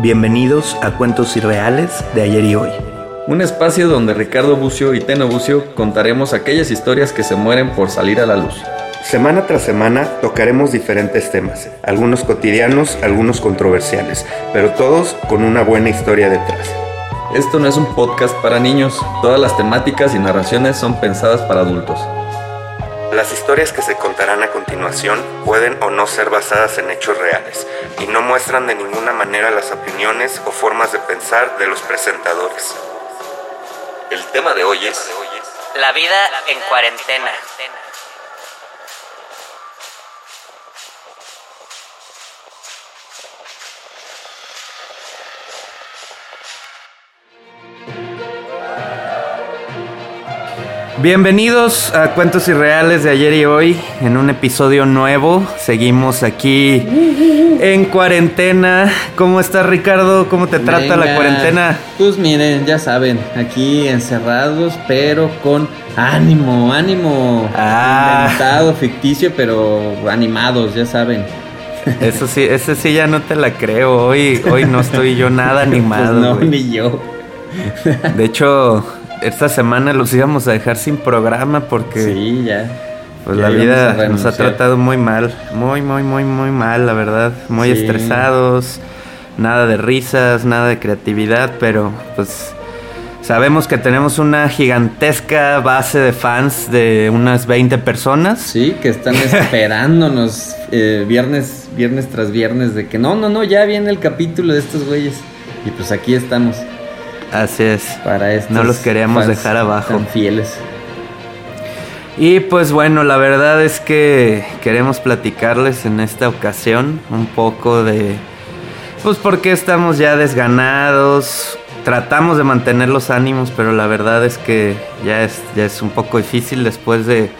Bienvenidos a Cuentos Irreales de ayer y hoy. Un espacio donde Ricardo Bucio y Teno Bucio contaremos aquellas historias que se mueren por salir a la luz. Semana tras semana tocaremos diferentes temas, algunos cotidianos, algunos controversiales, pero todos con una buena historia detrás. Esto no es un podcast para niños, todas las temáticas y narraciones son pensadas para adultos. Las historias que se contarán a continuación pueden o no ser basadas en hechos reales y no muestran de ninguna manera las opiniones o formas de pensar de los presentadores. El tema de hoy es La vida en cuarentena. Bienvenidos a Cuentos Irreales de ayer y hoy en un episodio nuevo. Seguimos aquí en cuarentena. ¿Cómo estás Ricardo? ¿Cómo te trata la cuarentena? Pues miren, ya saben, aquí encerrados, pero con ánimo, ánimo. Ah. Inventado, ficticio, pero animados, ya saben. Eso sí, ese sí ya no te la creo. Hoy, hoy no estoy yo nada animado. Pues no, ni yo. De hecho, esta semana los íbamos a dejar sin programa porque Sí, ya. pues, Ya la vida nos ha tratado muy mal. Muy, muy, muy, muy mal, la verdad. Muy Sí. estresados. Nada de risas, nada de creatividad, pero pues sabemos que tenemos una gigantesca base de fans de unas 20 personas. Sí, que están esperándonos eh, viernes, viernes tras viernes de que no, no, no, ya viene el capítulo de estos güeyes. Y pues aquí estamos Así es. para estos No los queríamos dejar abajo. Tan fieles. Y pues bueno, la verdad es que queremos platicarles en esta ocasión un poco de pues por qué estamos ya desganados. Tratamos de mantener los ánimos, pero la verdad es que ya es, ya es un poco difícil después de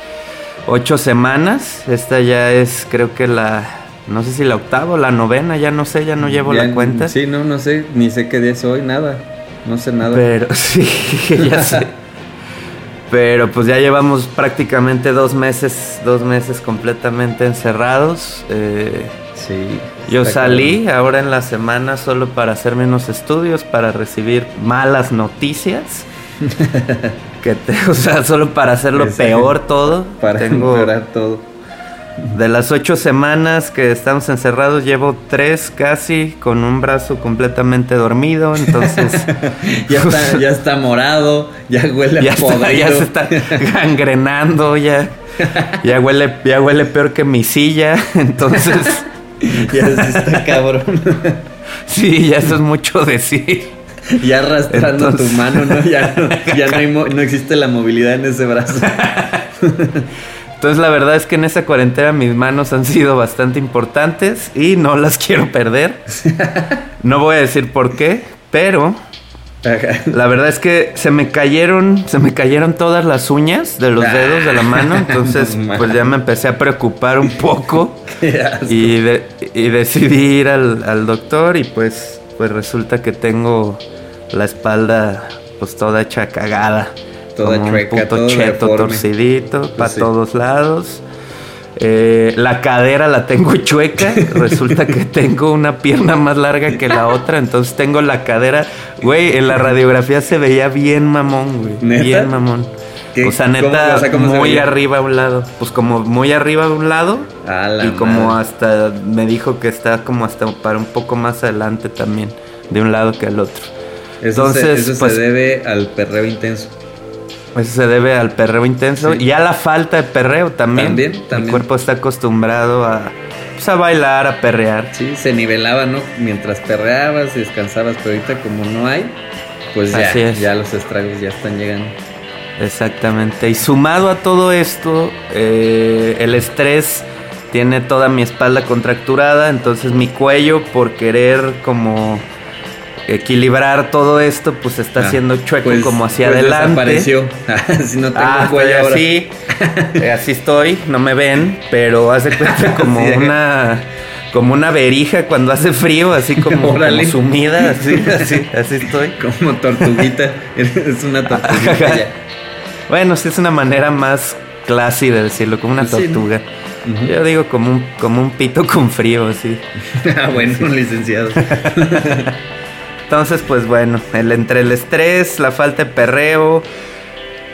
ocho semanas. Esta ya es creo que la, no sé si la octava o la novena, ya no sé, ya no llevo Ya- la cuenta. Sí, no, no sé, ni sé qué día es hoy, nada. No sé nada. Pero sí, ya sé. Pero pues ya llevamos prácticamente dos meses, dos meses completamente encerrados. Eh, Sí. yo salí ahora en la semana solo para hacerme unos estudios, para recibir malas noticias. que te- o sea, solo para hacerlo peor todo. Para Tengo todo. De las ocho semanas que estamos encerrados, llevo tres casi con un brazo completamente dormido. Entonces Ya está, ya está morado, ya huele ya, a está- podrido. ya se está gangrenando, ya, ya huele, ya huele peor que mi silla, entonces Ya sí está cabrón. sí, ya eso es mucho decir. Ya arrastrando Entonces- tu mano, ¿no? Ya, no, ya no, hay mo- no existe la movilidad en ese brazo. Entonces la verdad es que en esa cuarentena mis manos han sido bastante importantes y no las quiero perder. No voy a decir por qué, pero la verdad es que se me cayeron, se me cayeron todas las uñas de los dedos de la mano, entonces pues ya me empecé a preocupar un poco. Y, de- y decidí ir al, al doctor y pues, pues resulta que tengo la espalda pues toda hecha cagada. Toda como chueca, un puto todo cheto torcidito Pues para sí. todos lados. Eh, la cadera la tengo chueca. Resulta que tengo una pierna más larga que la otra. Entonces tengo la cadera. Güey, en la radiografía se veía bien mamón, güey. ¿Neta? Bien mamón. O sea, neta, O sea, ¿cómo se muy arriba a un lado. Pues como muy arriba a un lado. A la Y como madre. hasta me dijo que está como hasta para un poco más adelante también, de un lado que al otro. Eso, se, entonces, eso pues- se debe al perreo intenso. Eso se debe al perreo intenso Sí. y a la falta de perreo también. También, Mi también. cuerpo está acostumbrado a, pues, a bailar, a perrear. Sí, se nivelaba, ¿no? Mientras perreabas y descansabas, pero ahorita como no hay, pues ya, Así es. ya los estragos ya están llegando. Exactamente. Y sumado a todo esto, eh, el estrés tiene toda mi espalda contracturada, entonces mi cuello por querer como equilibrar todo esto, pues está Ah, haciendo chueco pues- como hacia pues adelante. Desapareció. si no tengo Ah, cuello ahora. así, eh, así estoy, no me ven, pero hace cuenta como una como una verija cuando hace frío, así como, como sumida, así, así, así estoy. Como tortuguita. es una tortuguita ya. Bueno, sí es una manera más classy de decirlo, como una Sí, ¿no? tortuga. Yo digo como un, como un pito con frío, así. ah, bueno, licenciado. Entonces, pues bueno, el, entre el estrés, la falta de perreo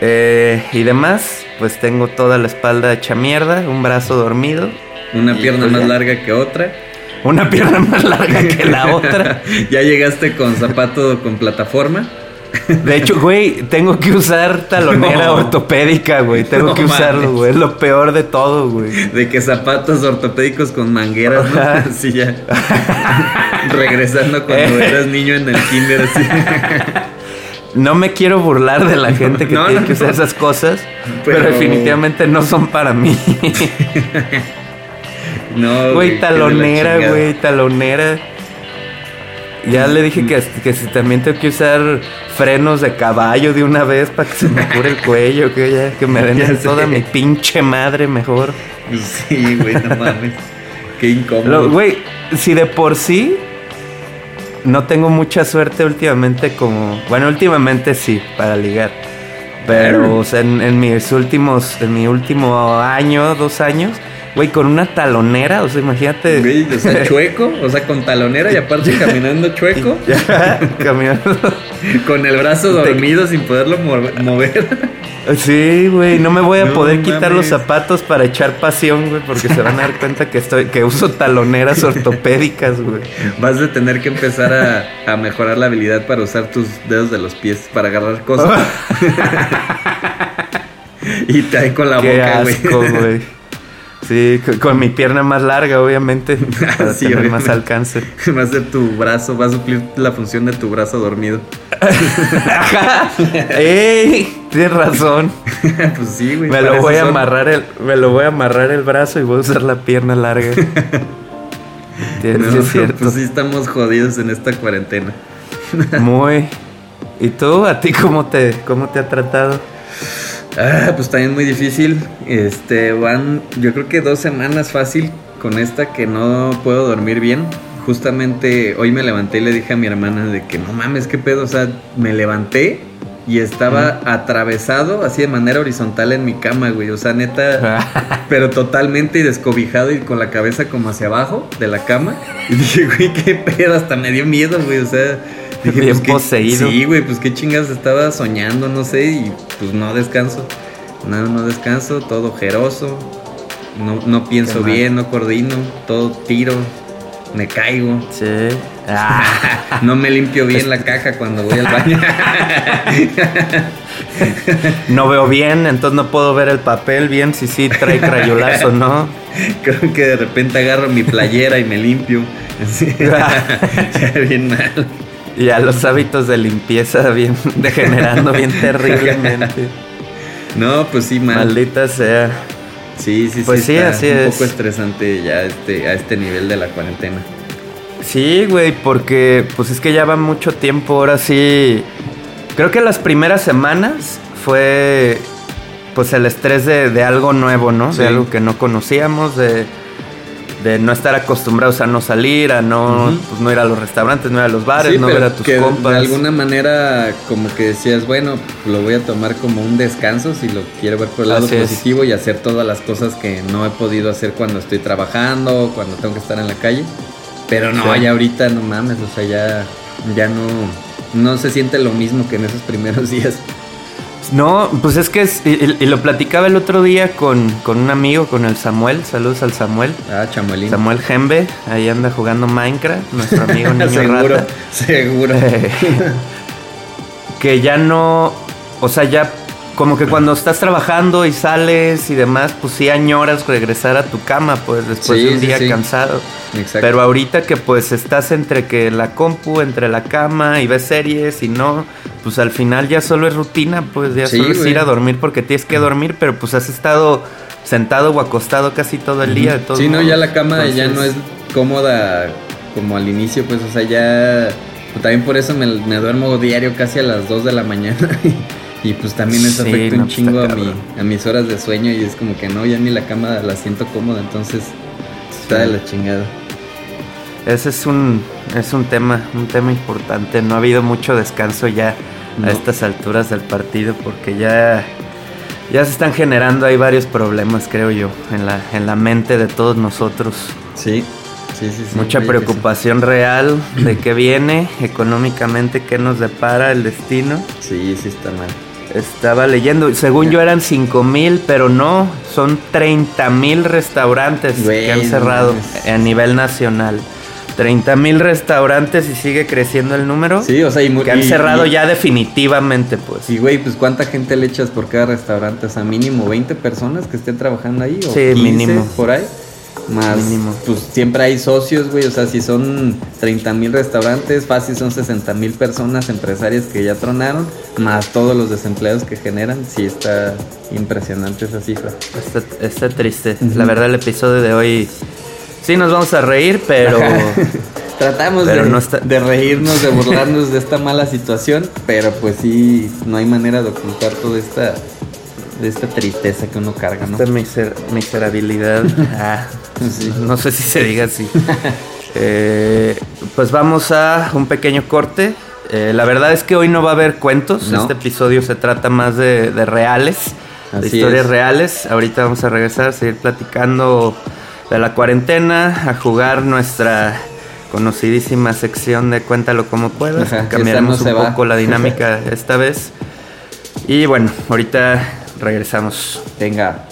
eh, y demás, pues tengo toda la espalda hecha mierda, un brazo dormido, Una pierna pues más ya. larga que otra. una pierna más larga que la otra. ya llegaste con zapato con plataforma. De hecho, güey, tengo que usar talonera No. ortopédica, güey. Tengo No que usarlo, güey. Es lo peor de todo, güey. De que zapatos ortopédicos con mangueras, ¿no? Así ya. Regresando cuando Eh. eras niño en el kinder, así. No me quiero burlar de la gente que No, tiene que usar esas cosas, pero... Pero- definitivamente no son para mí. No, Güey, talonera, güey, talonera. Ya le dije que, que si también tengo que usar frenos de caballo de una vez para que se me cure el cuello, que ya que me den Ya toda mi pinche madre mejor. Sí, güey, no mames. Qué incómodo. Güey, si de por sí no tengo mucha suerte últimamente como... Bueno, últimamente sí, para ligar. Pero, o sea, en, en mis últimos... En mi último año, dos años... Güey, con una talonera, o sea, imagínate... Güey, o sea, chueco, o sea, con talonera y aparte caminando chueco, Ya, caminando. con el brazo dormido sin poderlo mover. Sí, güey, no me voy a No poder quitar los zapatos para echar pasión, güey, porque se van a dar cuenta que estoy que uso taloneras ortopédicas, güey. Vas a tener que empezar a, a mejorar la habilidad para usar tus dedos de los pies para agarrar cosas. y te con la Qué boca, güey. Sí, con, con mi pierna más larga, obviamente, para Sí, tener más alcance. Va a ser tu brazo, va a suplir la función de tu brazo dormido. Ajá. ¡Ey! Tienes razón. pues sí, güey. Me lo voy a son. amarrar el, me lo voy a amarrar el brazo y voy a usar la pierna larga. No, sí es cierto. Pues sí estamos jodidos en esta cuarentena. Muy. ¿Y tú? ¿A ti cómo te, cómo te ha tratado? Ah, pues también muy difícil. Este, van, yo creo que dos semanas fácil con esta que no puedo dormir bien. Justamente hoy me levanté y le dije a mi hermana de que no mames, qué pedo. O sea, me levanté y estaba atravesado así de manera horizontal en mi cama, güey. O sea, neta, pero totalmente descobijado y con la cabeza como hacia abajo de la cama. Y dije, güey, qué pedo, hasta me dio miedo, güey. O sea, dije, Bien qué- poseído. Sí, güey, pues qué chingas estaba soñando, no sé, y pues no descanso. No, no descanso, todo ojeroso. No, no pienso bien, no coordino, todo tiro, me caigo. Sí. Ah, No me limpio bien la caja cuando voy al baño. no veo bien, entonces no puedo ver el papel bien si sí trae crayolazo, ¿no? Creo que de repente agarro mi playera y me limpio. Así. Bien mal. Y a los hábitos de limpieza bien degenerando bien terriblemente. No, pues sí, mal. Maldita sea. Sí, sí, Pues sí. sí, está así un es. poco estresante ya este, a este nivel de la cuarentena. Sí, güey, porque pues es que ya va mucho tiempo, ahora sí. Creo que las primeras semanas fue pues el estrés de, de algo nuevo, ¿no? Sí. De algo que no conocíamos, de, de no estar acostumbrados a no salir, a no, pues, no ir a los restaurantes, no ir a los bares, Sí, no ver a tus que compas. De alguna manera, como que decías, bueno, lo voy a tomar como un descanso si lo quiero ver por el lado Así es. positivo y hacer todas las cosas que no he podido hacer cuando estoy trabajando, cuando tengo que estar en la calle. Pero no, Sí. ya ahorita no mames, o sea, ya, ya no, no se siente lo mismo que en esos primeros días. No, pues es que es, y, lo platicaba el otro día con, con un amigo, con el Samuel, saludos al Samuel. Ah, chamuelín. Samuel Gembe, ahí anda jugando Minecraft, nuestro amigo niño seguro, rata. seguro. Eh, que ya no, o sea, ya como que cuando estás trabajando y sales y demás, pues sí añoras regresar a tu cama, pues después Sí, de un día sí. cansado. Exacto. Pero ahorita que pues estás entre que la compu, entre la cama y ves series y no, pues al final ya solo es rutina, pues ya solo es ir a dormir porque tienes que dormir, pero pues has estado sentado o acostado casi todo el día. Sí, no, modos. ya la cama ya no es cómoda como al inicio, pues, o sea, ya. pues, también por eso me, me duermo diario casi a las 2 de la mañana. y pues también eso Sí, afecta no, un pues, chingo a, mi, a mis horas de sueño y es como que no, ya ni la cama la siento cómoda, entonces está de la chingada. Ese es un, es un tema, un tema importante. No ha habido mucho descanso ya No. a estas alturas del partido porque ya, ya se están generando ahí varios problemas, creo yo, en la, en la mente de todos nosotros. Sí, sí, sí. sí Mucha preocupación real de qué viene, económicamente, qué nos depara el destino. Sí, sí está mal. Estaba leyendo, según yo eran 5 mil, pero no, son 30 mil restaurantes que han cerrado a nivel nacional. 30 mil restaurantes y sigue creciendo el número. Sí, o sea, y que han cerrado y- ya definitivamente, pues. Y güey, pues cuánta gente le echas por cada restaurante, o sea, mínimo 20 personas que estén trabajando ahí o Sí, 15 mínimo. por ahí. Más, Mínimo. pues siempre hay socios, güey, o sea, si son 30 mil restaurantes, fácil son 60 mil personas, empresarias que ya tronaron, más todos los desempleados que generan, sí está impresionante esa cifra. Está, está triste. La verdad, el episodio de hoy sí nos vamos a reír, pero. Tratamos Pero de, no está- de reírnos, de burlarnos de esta mala situación, pero pues sí, no hay manera de ocultar toda esta, de esta tristeza que uno carga, ¿no? Esta miser- miserabilidad. Ah, Sí. No sé si se diga así. Eh, pues vamos a un pequeño corte. Eh, la verdad es que hoy no va a haber cuentos. No. Este episodio se trata más de, de reales, de historias es. reales. Ahorita vamos a regresar, a seguir platicando de la cuarentena, a jugar nuestra conocidísima sección de Cuéntalo como puedas. Ajá, Cambiaremos no un va. poco la dinámica esta vez. Y bueno, ahorita regresamos. Venga.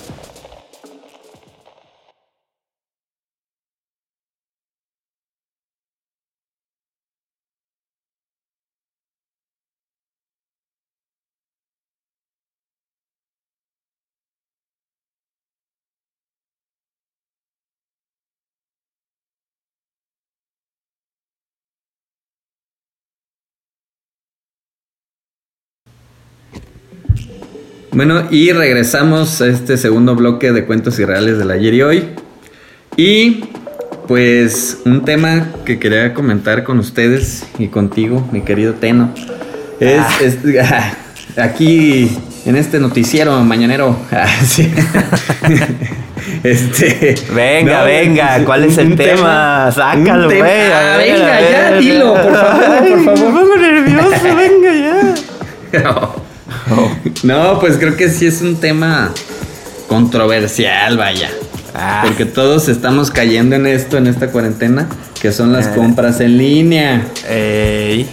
Bueno, y regresamos a este segundo bloque de cuentos irreales del ayer y hoy. Y pues un tema que quería comentar con ustedes y contigo, mi querido Teno. Es, Ah. es- ah, aquí en este noticiero mañanero. ah, sí. este, Venga, venga, ¿cuál es el tema? Sácalo, tema- güey. a Ah, venga, a ya, dilo, por favor, Ay, por favor. Me pongo nervioso, venga ya. No, pues creo que sí es un tema controversial, vaya. Ah, Porque todos estamos cayendo en esto, en esta cuarentena, que son las Ah. compras en línea. ey,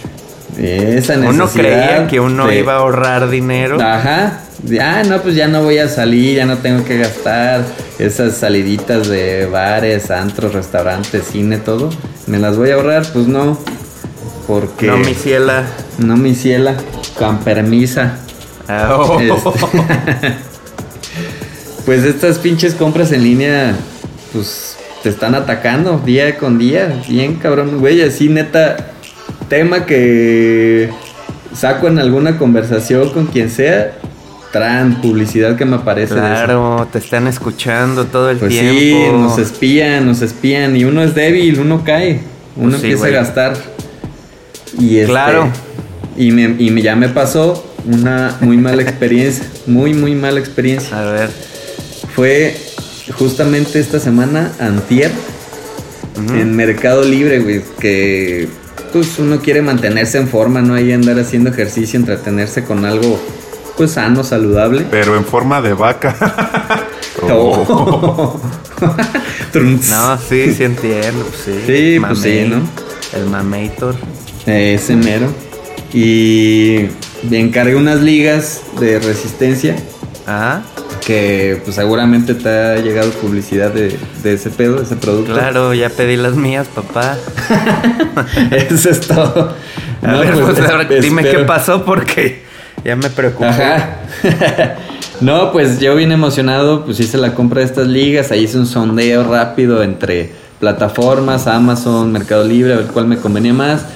Esa necesidad. uno creía que uno de- iba a ahorrar dinero. Ajá. Ah, no, pues ya no voy a salir, ya no tengo que gastar esas saliditas de bares, antros, restaurantes, cine, todo. ¿Me las voy a ahorrar? Pues no. Porque No, mi ciela. no mi ciela, con permisa. Oh. Este- pues estas pinches compras en línea, pues te están atacando día con día. Bien cabrón, güey. Así neta, tema que saco en alguna conversación con quien sea, tran publicidad que me aparece. de eso. Claro, te están escuchando todo el Pues tiempo. sí, nos espían, nos espían. Y uno es débil, uno cae. Uno Pues empieza a gastar. Y este, Claro. Y, me, y me- ya me pasó una muy mala experiencia. muy, muy mala experiencia. A ver. Fue justamente esta semana, antier, en Mercado Libre, güey, que pues uno quiere mantenerse en forma, ¿no? Ahí andar haciendo ejercicio, entretenerse con algo, pues sano, saludable. Pero en forma de vaca. Oh. No, sí, sí entiendo. pues Sí, Sí, pues sí, ¿no? El mamator. Ese mero. Y me encargué unas ligas de resistencia Ah, que pues seguramente te ha llegado publicidad de, de ese pedo, de ese producto. claro, ya pedí las mías, papá. Eso es todo. A No, ver, pues, pues, ahora dime qué pasó porque ya me preocupé. Ajá. no, pues yo bien emocionado, pues hice la compra de estas ligas, ahí hice un sondeo rápido entre plataformas, Amazon, Mercado Libre, a ver cuál me convenía más.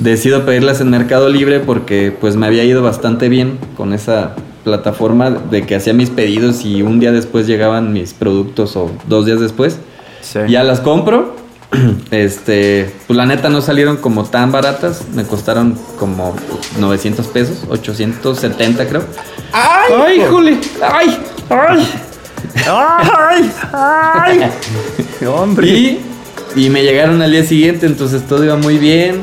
Decido pedirlas en Mercado Libre porque pues me había ido bastante bien con esa plataforma de que hacía mis pedidos y un día después llegaban mis productos o dos días después. Sí. Ya las compro. Este, pues la neta no salieron como tan baratas, me costaron como 900 pesos, 870 creo. ¡Ay! ¡Ay, híjole! ¡Ay! ¡Ay! ¡Ay! ¡Ay! ¡Hombre! Y, y me llegaron al día siguiente, entonces todo iba muy bien.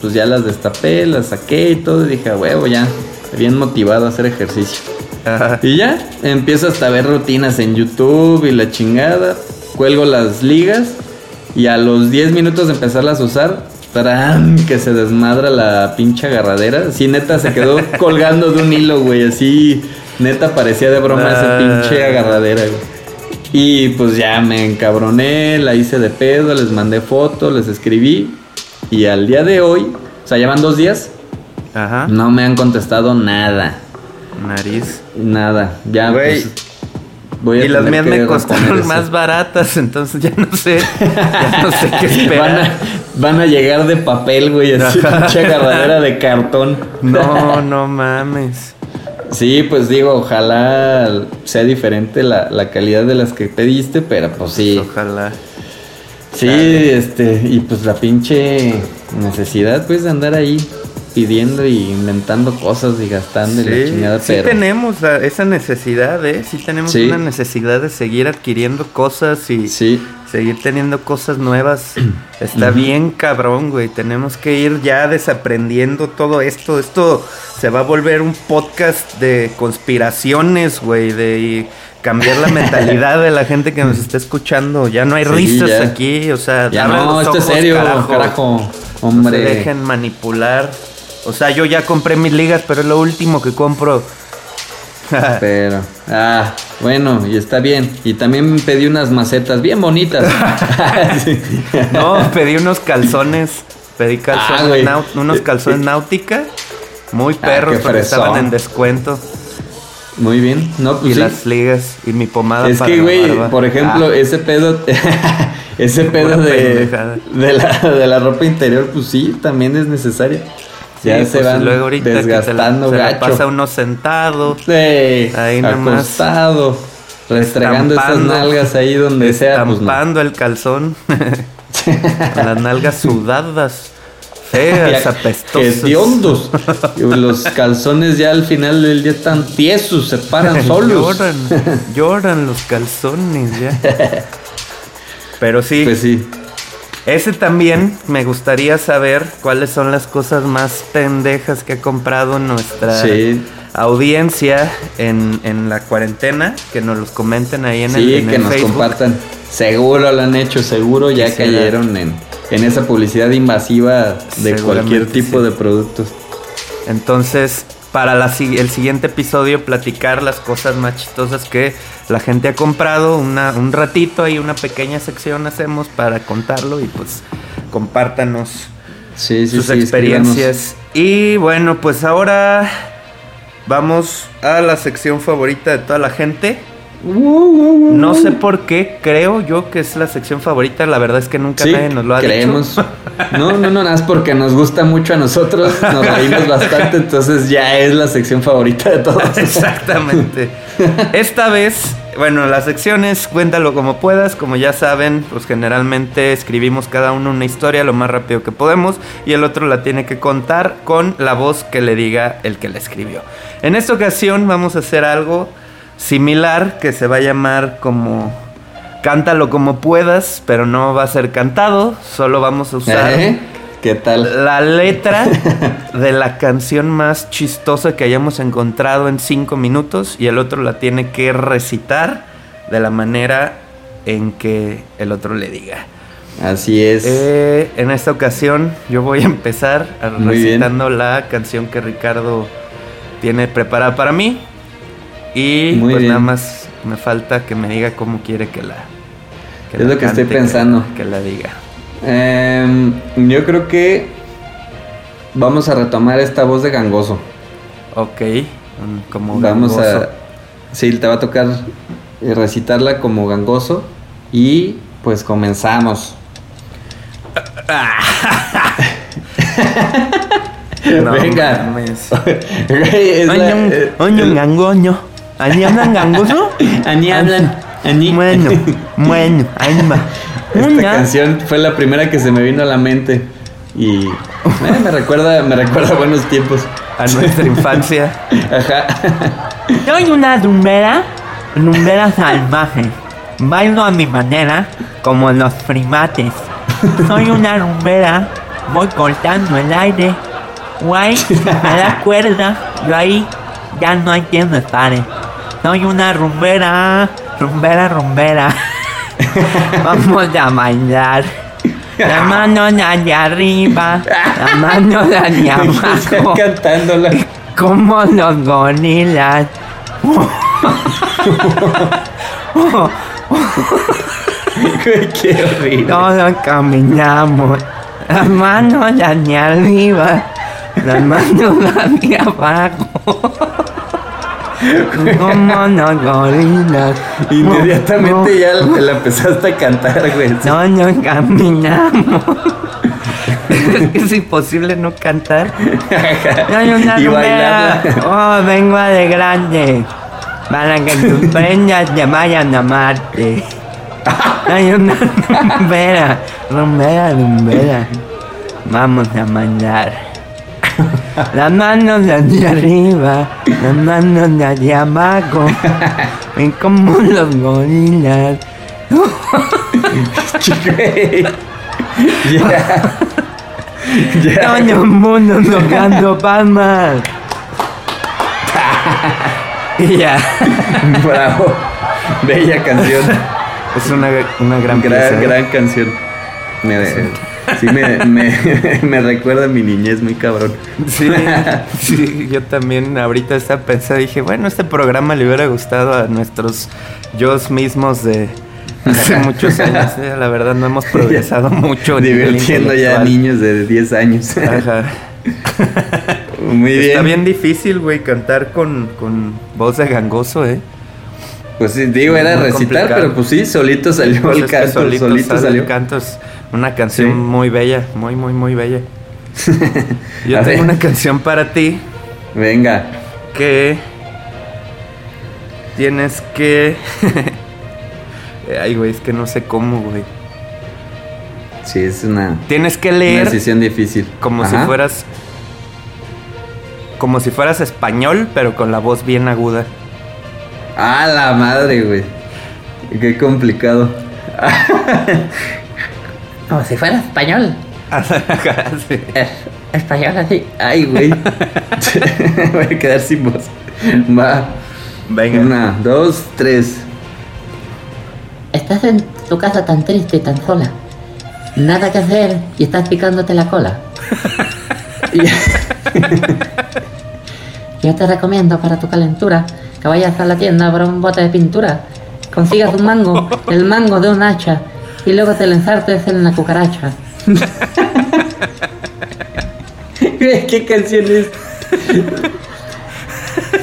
Pues ya las destapé, las saqué y todo. Y dije, a huevo, ya, bien motivado a hacer ejercicio. Ajá. Y ya, empiezo hasta a ver rutinas en YouTube y la chingada. Cuelgo las ligas y a los 10 minutos de empezarlas a usar, ¡tarán! que se desmadra la pinche agarradera. Sí, neta, se quedó colgando de un hilo, güey. Así, neta, parecía de broma esa Ah. pinche agarradera, güey. Y pues ya me encabroné, la hice de pedo, les mandé fotos, les escribí. Y al día de hoy, o sea, llevan dos días, Ajá. no me han contestado nada. Nariz. Nada, ya Güey. pues, voy a Y las mías me costaron más baratas, entonces ya no sé. Ya no sé qué Van esperar. a, van a llegar de papel, güey, así pinche agarradera de cartón. No, no mames. Sí, pues digo, ojalá sea diferente la, la calidad de las que pediste, pero pues sí. Ojalá. Sí, este, y pues la pinche necesidad, pues, de andar ahí pidiendo y inventando cosas y gastando y la chingada, sí pero. tenemos la- esa necesidad, ¿eh? Sí tenemos Sí. una necesidad de seguir adquiriendo cosas y Sí, seguir teniendo cosas nuevas. Está bien cabrón, güey. Tenemos que ir ya desaprendiendo todo esto. Esto se va a volver un podcast de conspiraciones, güey, de cambiar la mentalidad de la gente que nos está escuchando. Ya no hay Sí, risas ya. aquí, o sea, ya no, esto es serio, carajo. carajo. No Hombre. se dejen manipular. O sea, yo ya compré mis ligas, pero es lo último que compro. Pero, ah, bueno, y está bien. Y también pedí unas macetas bien bonitas. Sí. No, pedí unos calzones. Pedí Ah, calzones unos calzones náutica. Muy Ah, perros porque fresón. estaban en descuento. Muy bien. No, Y pues sí. las ligas y mi pomada Es para que, güey, por ejemplo, Ah, ese pedo, ese pedo de, de, la, de la ropa interior, pues sí, también es necesaria. Sí, ya pues, se van luego ahorita que te la- desgastando se la gacho. pasa uno sentado. Sí, Ahí nomás. acostado, restregando esas nalgas ahí donde sea, pues no. Estampando el calzón. Con las nalgas sudadas. Feas, apestosas. hediondos. Los calzones ya al final del día están tiesos, se paran solos. Lloran, lloran los calzones ya. Pero sí, Pues sí. Ese también me gustaría saber cuáles son las cosas más pendejas que ha comprado nuestra Sí. audiencia en, en la cuarentena. Que nos los comenten ahí en el, Sí, que el nos Facebook. compartan. Seguro lo han hecho, seguro ya cayeron en, en esa publicidad invasiva de cualquier tipo sí. de productos. Entonces, para la el siguiente episodio, platicar las cosas más chistosas que la gente ha comprado. Una, un ratito ahí, una pequeña sección hacemos para contarlo y pues compártanos Sí, sí, sus sí, experiencias. Y bueno, pues ahora vamos a la sección favorita de toda la gente. No sé por qué, creo yo que es la sección favorita. La verdad es que nunca Sí, nadie nos lo ha creemos. dicho. No, no, no, nada más porque nos gusta mucho a nosotros, nos reímos bastante, entonces ya es la sección favorita de todos. Exactamente. Esta vez, bueno, las secciones, cuéntalo como puedas. Como ya saben, pues generalmente escribimos cada uno una historia lo más rápido que podemos y el otro la tiene que contar con la voz que le diga el que la escribió. En esta ocasión vamos a hacer algo similar que se va a llamar como cántalo como puedas, pero no va a ser cantado, solo vamos a usar ¿Eh? ¿Qué tal? la letra de la canción más chistosa que hayamos encontrado en cinco minutos y el otro la tiene que recitar de la manera en que el otro le diga. Así es. Eh, en esta ocasión yo voy a empezar recitando la canción que Ricardo tiene preparada para mí y Muy pues bien. nada más me falta que me diga cómo quiere que la que Es la lo que estoy pensando. que la diga. Em, yo creo que vamos a retomar esta voz de gangoso. Ok, como Vamos gangoso. a. Sí, te va a tocar eh, recitarla como gangoso. Y pues comenzamos. No Venga. Año, eh, el- gangoño. ¿Año hablan gangoso? Ani hablan. Ani. Bueno, bueno, ahí va. Esta Una. canción fue la primera que se me vino a la mente. Y eh, me recuerda, me recuerda buenos tiempos. A nuestra infancia. Ajá. Soy una rumbera, rumbera salvaje. Bailo a mi manera, como los primates. Soy una rumbera, voy cortando el aire. Guay, a la cuerda, yo ahí ya no hay quien me pare. Soy una rumbera, rumbera, rumbera. Vamos a bailar. La mano de arriba, la mano de abajo, Cantándola. como los gorilas. Qué horrible. Todos caminamos. Las manos hacia arriba, las manos hacia abajo. Como los gorilas. Inmediatamente ya la, la empezaste a cantar, güey. Todos caminamos. es imposible no cantar. Soy una Y. Oh, vengo de grande. Para que tus prendas te vayan a amarte. Soy una rumbera. Rumbera, rumbera. Vamos a mandar. Las manos de hacia arriba, las manos de hacia abajo. Y como los gorilas. Ya. Todo el mundo tocando palmas. y ya. Bravo. Bella canción. Es una, una gran, Gran, ¿eh? gran canción. Me, sí, me, me, me recuerda a mi niñez muy cabrón. Sí, sí, yo también ahorita estaba pensando, dije, bueno, este programa le hubiera gustado a nuestros yo mismos de hace muchos años. ¿eh? La verdad no hemos progresado mucho. a Divirtiendo ya intelectual. niños de 10 años. Ajá. Muy bien. Está bien difícil, güey, cantar con, con voz de gangoso, ¿eh? Pues sí, digo, era Muy recitar, complicado. pero pues sí, solito salió Pues el es que canto, solito, sale salió. El canto es una canción Sí. muy bella, muy, muy, muy bella. Yo tengo ver. una canción para ti Venga. que tienes que... Ay, güey, es que no sé cómo, güey. Sí, es una, Tienes que una leer decisión difícil. como Ajá. si fueras... Como si fueras español, pero con la voz bien aguda. Ah, la madre, güey. Qué complicado. Como si fuera español. Sí. Es- español así. Ay, güey. Voy a quedar sin voz. Va. Venga. Una, dos, tres. Estás en tu casa tan triste y tan sola. Nada que hacer y estás picándote la cola. Yo te recomiendo para tu calentura que vayas a la tienda por un bote de pintura. Consigas un mango, el mango de un hacha, y luego te lo ensartes en la cucaracha. ¿Qué canción es?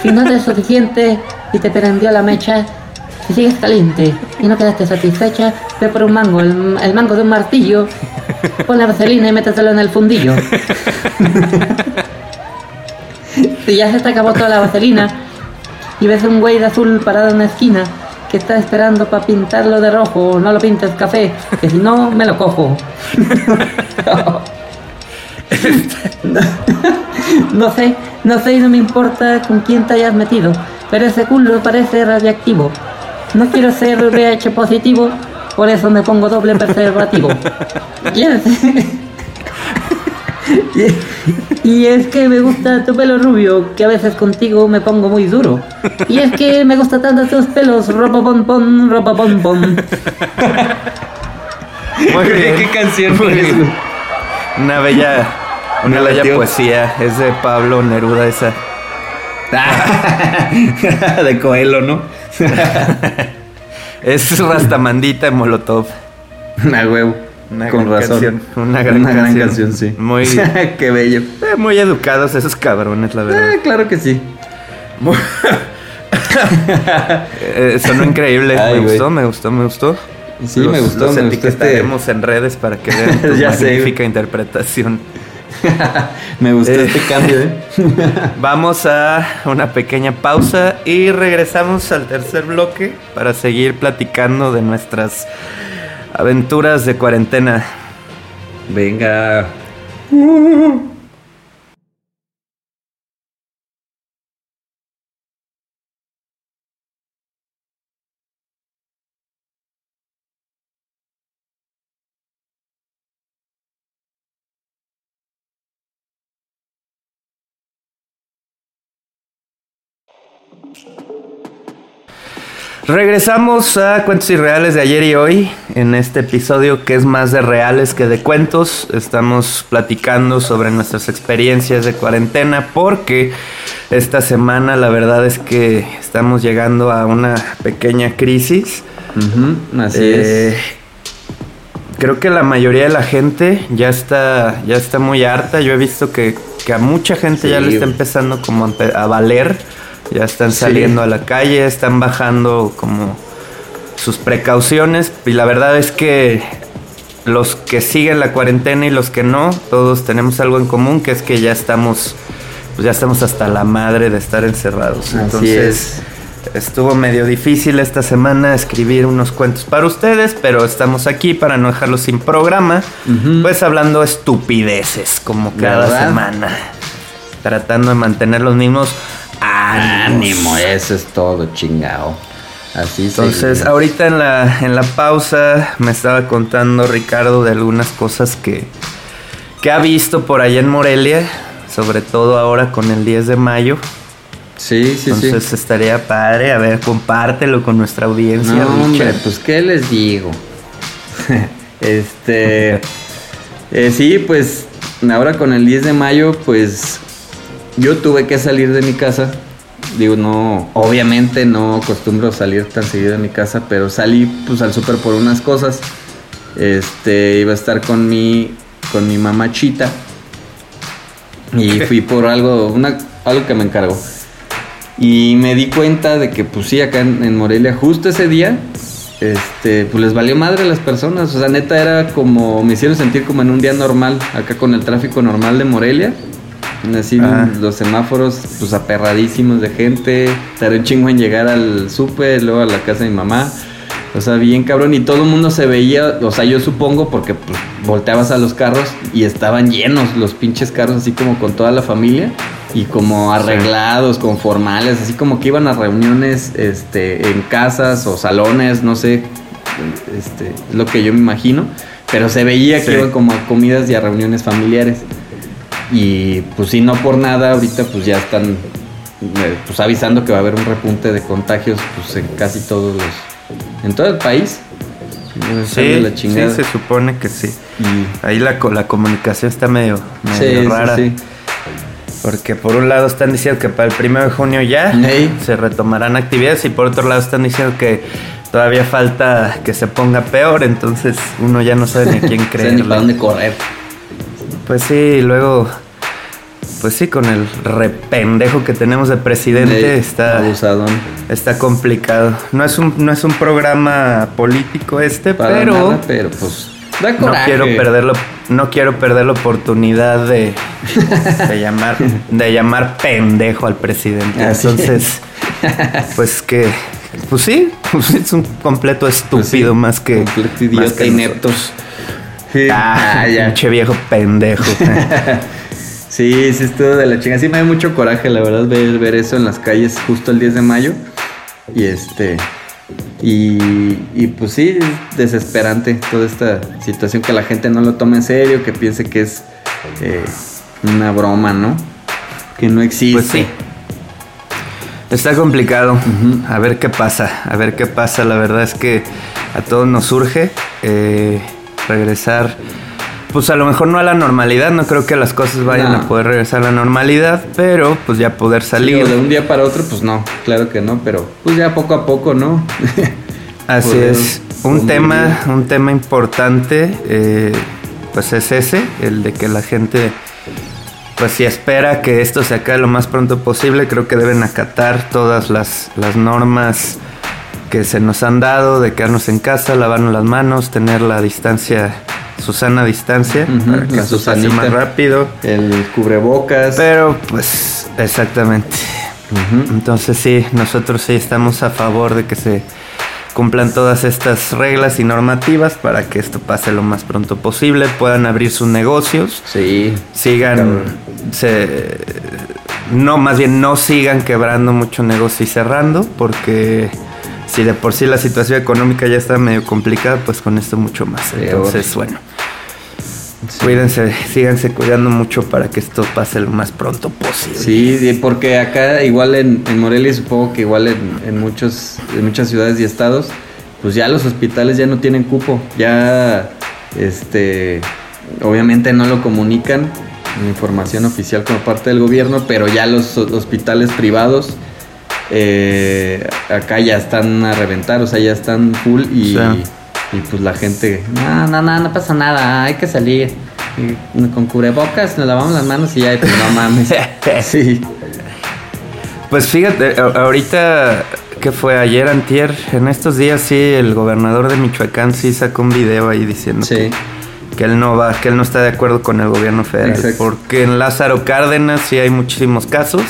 Si no te es suficiente y te prendió la mecha, si sigues caliente y no quedaste satisfecha, ve por un mango, el, el mango de un martillo, pon la vaselina y métetelo en el fundillo. si ya se te acabó toda la vaselina y ves un güey de azul parado en una esquina que está esperando para pintarlo de rojo, no lo pintes café, que si no me lo cojo. No sé, no sé y no me importa con quién te hayas metido, pero ese culo parece radiactivo. No quiero ser VH positivo, por eso me pongo doble preservativo. Y es, y, y es que me gusta tu pelo rubio, que a veces contigo me pongo muy duro. Y es que me gusta tanto tus pelos, ropa pon pon, ropa pon pon. Muy bien. ¿Qué canción Muy bien. güey? Una bella, una Me bella poesía. Es de Pablo Neruda esa. de Coelho, ¿no? Es Rastamandita de Molotov. A huevo. Una Con gran razón. canción, una gran canción. sí. Muy- Qué bello. Eh, muy educados esos cabrones, la verdad. Ah, claro que sí. Eh, sonó increíble. Ay, me güey. gustó, me gustó, me gustó. Sí, me gustó, Los me gustó etiquetaremos en redes para que vean tu Ya sé, magnífica interpretación. Me gustó Eh. este cambio, ¿eh? Vamos a una pequeña pausa y regresamos al tercer bloque para seguir platicando de nuestras aventuras de cuarentena. Venga. Regresamos a Cuentos Irreales de ayer y hoy, en este episodio que es más de reales que de cuentos. Estamos platicando sobre nuestras experiencias de cuarentena porque esta semana la verdad es que estamos llegando a una pequeña crisis. Ujú, así Eh, es. Creo que la mayoría de la gente ya está, ya está muy harta. Yo he visto que, que a mucha gente ya le está empezando como a valer. Ya están Sí. saliendo a la calle, están bajando como sus precauciones. Y la verdad es que los que siguen la cuarentena y los que no, todos tenemos algo en común, que es que ya estamos, pues ya estamos hasta la madre de estar encerrados. Así Entonces, estuvo medio difícil esta semana escribir unos cuentos para ustedes, pero estamos aquí para no dejarlos sin programa, pues hablando estupideces como cada ¿Verdad? semana, tratando de mantener los mismos. Ánimo, eso es todo, chingado. Así Entonces, seguimos. ahorita en la, en la pausa me estaba contando Ricardo de algunas cosas que, que ha visto por allá en Morelia, sobre todo ahora con el 10 de mayo. Sí, sí, Entonces sí. estaría padre, a ver, compártelo con nuestra audiencia. No, hombre, pues qué les digo. este. eh, sí, pues ahora con el 10 de mayo, pues yo tuve que salir de mi casa. Digo, no, obviamente no acostumbro salir tan seguido de mi casa, pero salí pues al súper por unas cosas. Este, iba a estar con mi, con mi mamachita. Y fui por algo, una, algo que me encargó. Y me di cuenta de que, pues sí, acá en, en Morelia, justo ese día, este, pues les valió madre a las personas. O sea, neta era como, me hicieron sentir como en un día normal, acá con el tráfico normal de Morelia. Así Ah. los semáforos, pues aperradísimos de gente. Tardé un chingo en llegar al súper, luego a la casa de mi mamá. O sea, bien cabrón. Y todo el mundo se veía, o sea, yo supongo, porque pues, volteabas a los carros y estaban llenos los pinches carros, así como con toda la familia. Y como arreglados, con formales, así como que iban a reuniones este, en casas o salones, no sé. Este, es lo que yo me imagino. Pero se veía Sí. que iban como a comidas y a reuniones familiares. Y pues si no por nada, ahorita pues ya están eh, pues avisando que va a haber un repunte de contagios pues en casi todos los en todo el país. Sí, la sí, se supone que sí. Y- Ahí la, la comunicación está medio, Sí, medio sí, rara. sí. Porque por un lado están diciendo que para el primero de junio ya se retomarán actividades y por otro lado están diciendo que todavía falta que se ponga peor, entonces uno ya no sabe ni a quién creer. ni para dónde correr. Pues sí, luego, pues sí, con el rependejo que tenemos de presidente Ey, está, abusadón. está complicado. No es un, no es un programa político este, Para pero nada, pero pues da no quiero perderlo, no quiero perder la oportunidad de, de llamar, de llamar pendejo al presidente. Así Entonces, pues que, pues sí, pues es un completo Pues sí, estúpido más que completo más idiota que ineptos. Ah, Ah, ya. pinche viejo pendejo. Sí, sí, estuvo de la chinga. Sí, me da mucho coraje, la verdad, ver, ver eso en las calles justo el 10 de mayo. Y este. Y, y pues sí, es desesperante toda esta situación que la gente no lo tome en serio, que piense que es eh, una broma, ¿no? Que no existe. Pues sí. Está complicado. A ver qué pasa. A ver qué pasa. La verdad es que a todos nos surge eh, regresar. Pues a lo mejor no a la normalidad. No creo que las cosas vayan No. a poder regresar a la normalidad. Pero pues ya poder salir. De un día para otro, pues no, claro que no, pero pues ya poco a poco, ¿no? Así poder es. Un tema, un tema importante, eh, pues es ese, el de que la gente, pues si espera que esto se acabe lo más pronto posible, creo que deben acatar todas las, las normas que se nos han dado de quedarnos en casa, lavarnos las manos, tener la distancia, su sana distancia, Ujú, para que esto pase más rápido. El cubrebocas. Pero pues exactamente. Entonces sí, nosotros sí estamos a favor de que se cumplan todas estas reglas y normativas para que esto pase lo más pronto posible, puedan abrir sus negocios, Sí. sigan, Cabrón. se, no, más bien no sigan quebrando mucho negocio y cerrando, porque si de por sí la situación económica ya está medio complicada, pues con esto mucho más. Entonces, bueno. Cuídense, síganse cuidando mucho para que esto pase lo más pronto posible. Sí, porque acá igual en, en Morelia supongo que igual en, en muchos, en muchas ciudades y estados, pues ya los hospitales ya no tienen cupo, ya este obviamente no lo comunican en información oficial como parte del gobierno, pero ya los ho- hospitales privados eh, acá ya están a reventar, o sea, ya están full y, Sí. y pues la gente, no, no, no, no pasa nada, hay que salir. Y con cubrebocas nos lavamos las manos y ya, pues no mames. Sí. Pues fíjate, ahorita que fue ayer antier, en estos días sí el gobernador de Michoacán sí sacó un video ahí diciendo Sí. que, que él no va, que él no está de acuerdo con el gobierno federal, Exacto. porque en Lázaro Cárdenas sí hay muchísimos casos,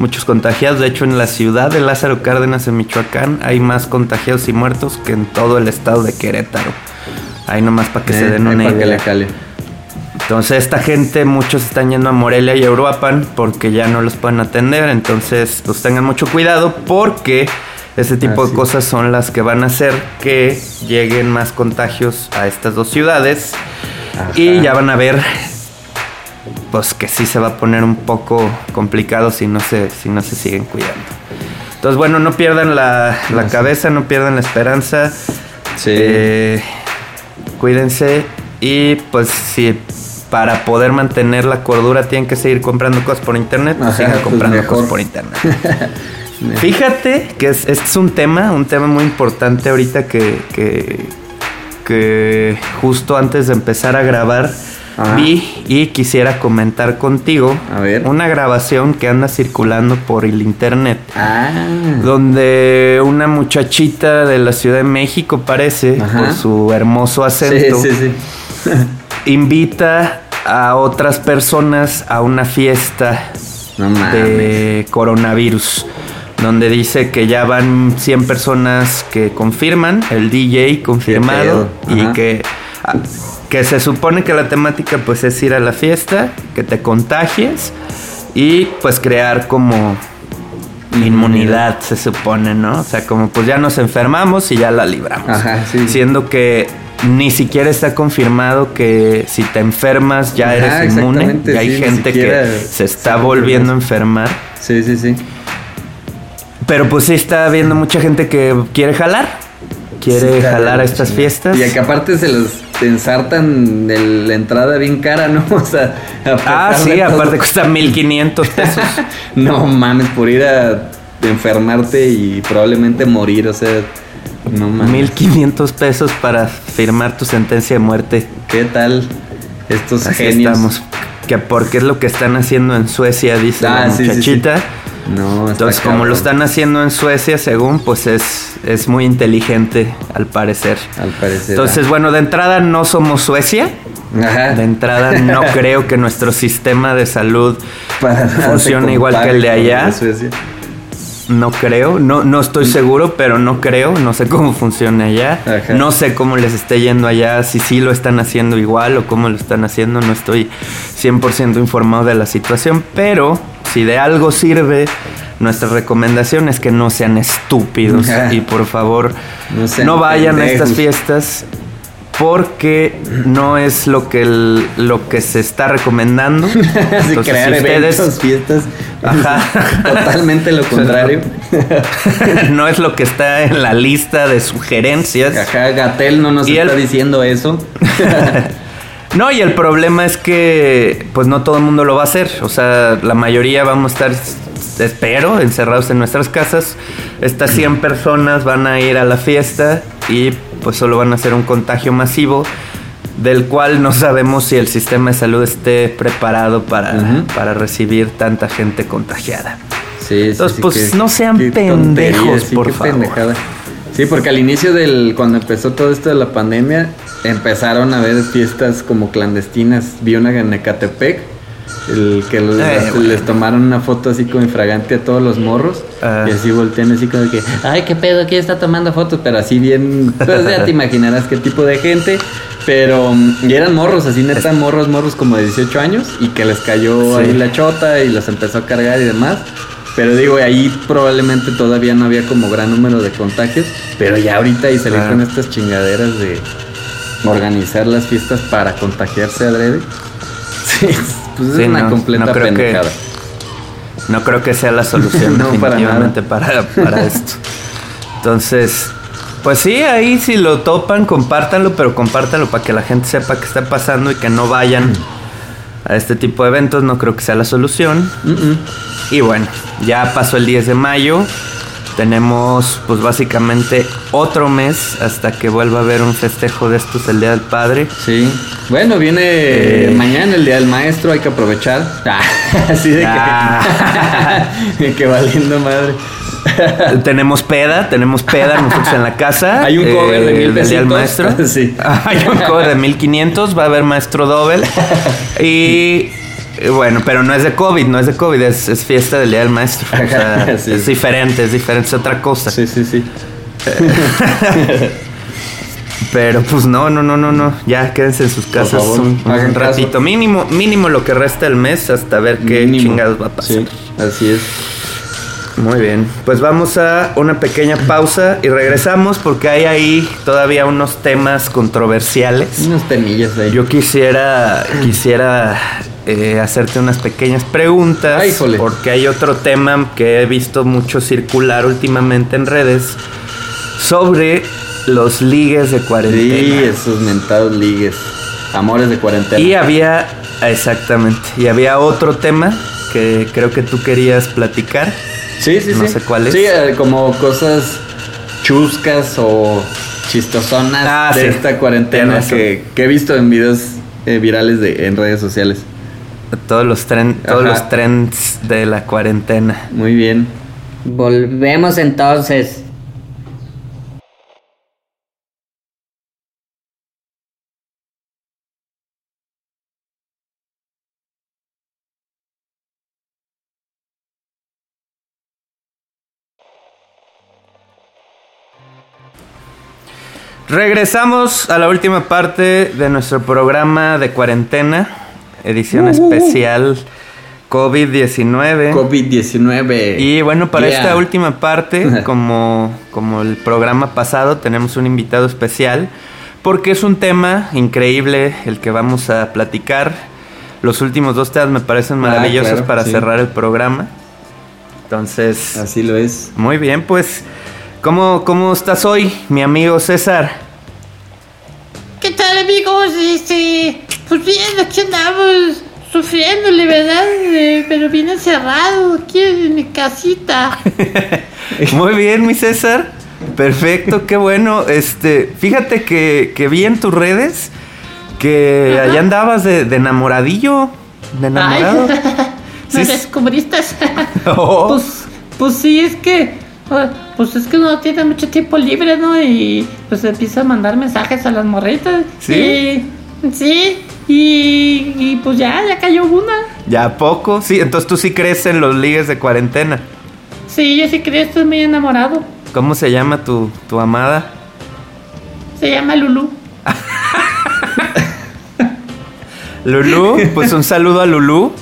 muchos contagiados, de hecho en la ciudad de Lázaro Cárdenas en Michoacán hay más contagiados y muertos que en todo el estado de Querétaro. Ahí nomás para que se Eh, den una que idea. le cale. Entonces esta gente, muchos están yendo a Morelia y a Uruapan porque ya no los pueden atender. Entonces pues tengan mucho cuidado porque ese tipo de cosas son las que van a hacer que lleguen más contagios a estas dos ciudades. Ajá. Y ya van a ver pues que sí se va a poner un poco complicado si no se, si no se siguen cuidando. Entonces bueno, no pierdan la, la cabeza, no pierdan la esperanza. Sí. Eh, cuídense y pues si para poder mantener la cordura tienen que seguir comprando cosas por internet, pues Ajá, sigan pues comprando mejor. cosas por internet. Fíjate que es, este es un tema, un tema muy importante ahorita que, que, que justo antes de empezar a grabar Ajá. vi y quisiera comentar contigo A ver. una grabación que anda circulando por el internet Ah. donde una muchachita de la Ciudad de México parece, Ajá. por su hermoso Sí, acento, sí, sí. invita a otras personas a una fiesta No de coronavirus, donde dice que ya van 100 personas que confirman, el DJ confirmado, y que, ah, que se supone que la temática pues es ir a la fiesta, que te contagies y pues crear como inmunidad, se supone, ¿no? O sea, como pues ya nos enfermamos y ya la libramos. Ajá, sí. Siendo que ni siquiera está confirmado que si te enfermas ya Ajá, eres inmune. Y hay sí, gente que se está volviendo a enfermar. Sí, sí, sí. Pero pues sí está habiendo mucha gente que quiere jalar. Quiere Sí, jalar a estas fiestas. Y que aparte se los ensartan de la entrada bien cara, ¿no? O sea, Ah, sí, todo. aparte cuesta 1500 pesos. No mames, por ir a enfermarte y probablemente morir, o sea, no mames. 1500 pesos para firmar tu sentencia de muerte. ¿Qué tal estos Así genios? estamos. Que porque es lo que están haciendo en Suecia, dice Ah, la sí, sí, sí. No, Entonces, como lo están haciendo en Suecia, según, pues es, es muy inteligente, al parecer. Al parecer. Entonces, bueno, de entrada no somos Suecia. Ajá. De entrada no creo que nuestro sistema de salud Para funcione igual que el de allá. de Suecia. No creo, no, no estoy seguro, pero no creo, no sé cómo funciona allá, Ajá. no sé cómo les esté yendo allá, si sí lo están haciendo igual o cómo lo están haciendo, no estoy 100% informado de la situación, pero si de algo sirve, nuestra recomendación es que no sean estúpidos Ajá. y por favor No vayan a estas fiestas porque no es lo que el- lo que se está recomendando. Entonces, crear si ustedes- eventos, fiestas. Ajá. Totalmente lo contrario. no es lo que está en la lista de sugerencias. Ajá, Gatel no nos Y está el- diciendo eso. No, y el problema es que pues no todo el mundo lo va a hacer. O sea, la mayoría vamos a estar, espero, encerrados en nuestras casas. Estas 100 personas van a ir a la fiesta y pues solo van a hacer un contagio masivo del cual no sabemos si el sistema de salud esté preparado para, Ujú. para recibir tanta gente contagiada. Sí, sí, Entonces, sí, pues, no sean pendejos, sí, por favor. pendejada. Sí, porque al inicio del cuando empezó todo esto de la pandemia, empezaron a haber fiestas como clandestinas. Vi una en Ecatepec, el que les, Eh, les tomaron una foto así como infragante a todos los morros Ah. y así voltean así como que, ay, qué pedo, ¿quién está tomando fotos? Pero así bien, pues ya te imaginarás qué tipo de gente. Pero, mm, y eran morros, así neta, morros, morros como de 18 años y que les cayó Sí. ahí la chota y los empezó a cargar y demás. Pero digo, ahí probablemente todavía no había como gran número de contagios. Pero ya ahorita y salir Claro. estas chingaderas de. organizar las fiestas para contagiarse adrede. Sí, pues Sí, es una no, completa no creo que-. No creo que sea la solución No, definitivamente para, para esto. Entonces, pues sí, ahí si lo topan, compártanlo, pero compártanlo para que la gente sepa qué está pasando y que no vayan a este tipo de eventos. No creo que sea la solución. Y bueno, ya pasó el 10 de mayo. Tenemos pues básicamente otro mes hasta que vuelva a haber un festejo de estos el Día del Padre. Sí. Bueno, viene Eh. mañana el día del maestro, hay que aprovechar. Ah, así de Ah. que, de que valiendo madre. tenemos peda, tenemos peda nosotros en la casa. Hay un cover de mil del Día del maestro. Sí. Hay un cover de 1500, va a haber maestro doble. Y eh, bueno, pero no es de COVID, no es de COVID, es, es fiesta del Día del Maestro. O sea, sí. Es diferente, es diferente, es otra cosa. Sí, sí, sí. Pero pues no, no, no, no, no. Ya quédense en sus casas favor, un, un hagan caso. ratito. Mínimo, mínimo lo que resta del mes hasta ver qué Mínimo. chingados va a pasar. Sí, así es. Muy bien, pues vamos a una pequeña pausa y regresamos porque hay ahí todavía unos temas controversiales. Unas temillas ahí. Yo quisiera, quisiera eh, hacerte unas pequeñas preguntas Ay, porque hay otro tema que he visto mucho circular últimamente en redes sobre los ligues de Sí, cuarentena. esos mentados ligues. Amores de cuarentena. Y había, exactamente, y había otro tema que creo que tú querías platicar. Sí, sí, No sí. sé cuál es. Sí, eh, como cosas chuscas o chistosonas Ah, de sí. esta cuarentena que, que he visto en videos eh, virales de, en redes sociales. Todos los, tren, todos Ajá. los trends de la cuarentena. Muy bien. Volvemos entonces. Regresamos a la última parte de nuestro programa de cuarentena, edición especial COVID-19. COVID-19. Y bueno, para Yeah. esta última parte, como, como el programa pasado, tenemos un invitado especial, porque es un tema increíble el que vamos a platicar. Los últimos dos temas me parecen Ah, maravillosos claro, para sí. cerrar el programa. Entonces, Así lo es. muy bien, pues, ¿cómo, cómo estás hoy, mi amigo César? ¿Qué tal amigos? Este, pues bien, aquí andamos sufriéndole, ¿verdad? Eh, pero bien encerrado aquí en mi casita. Muy bien, mi César. Perfecto, qué bueno. Este, fíjate que, que vi en tus redes que Ajá. allá andabas de, de enamoradillo, de enamorado. Ay, Sí, ¿No es- eres comunistas? Oh. Pues, pues sí, es que, pues es que uno tiene mucho tiempo libre, ¿no? Y pues empieza a mandar mensajes a las morritas. ¿Sí? Y- sí, y, y pues ya, ya cayó una. ¿Ya poco? Sí, entonces tú sí crees en los ligues de cuarentena. Sí, yo sí creo, estoy muy enamorado. ¿Cómo se llama tu, tu amada? Se llama Lulu. Lulú, pues un saludo a Lulú.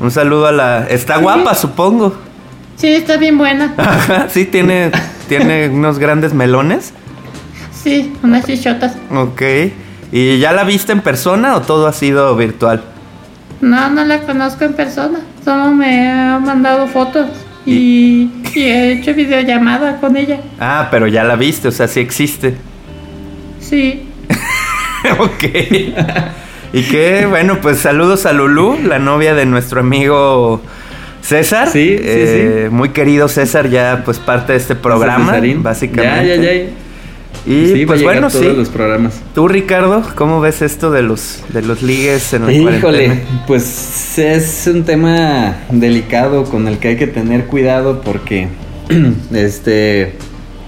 Un saludo a la... Está guapa, supongo. Sí, está bien buena. Ajá, sí, tiene, tiene unos grandes melones. Sí, unas chichotas. Ok. ¿Y ya la viste en persona o todo ha sido virtual? No, no la conozco en persona. Solo me ha mandado fotos y, y he hecho videollamada con ella. Ah, pero ya la viste, o sea, sí existe. Sí. ok. y qué, bueno, pues saludos a Lulú, la novia de nuestro amigo César. Sí, sí, Eh, Muy querido César, ya pues parte de este programa, Cesarín. básicamente. Ya, ya, ya. Y sí, pues a llegar bueno, todos sí. los programas. Tú, Ricardo, ¿cómo ves esto de los, de los ligues en la Híjole, cuarentena? pues es un tema delicado con el que hay que tener cuidado porque, este,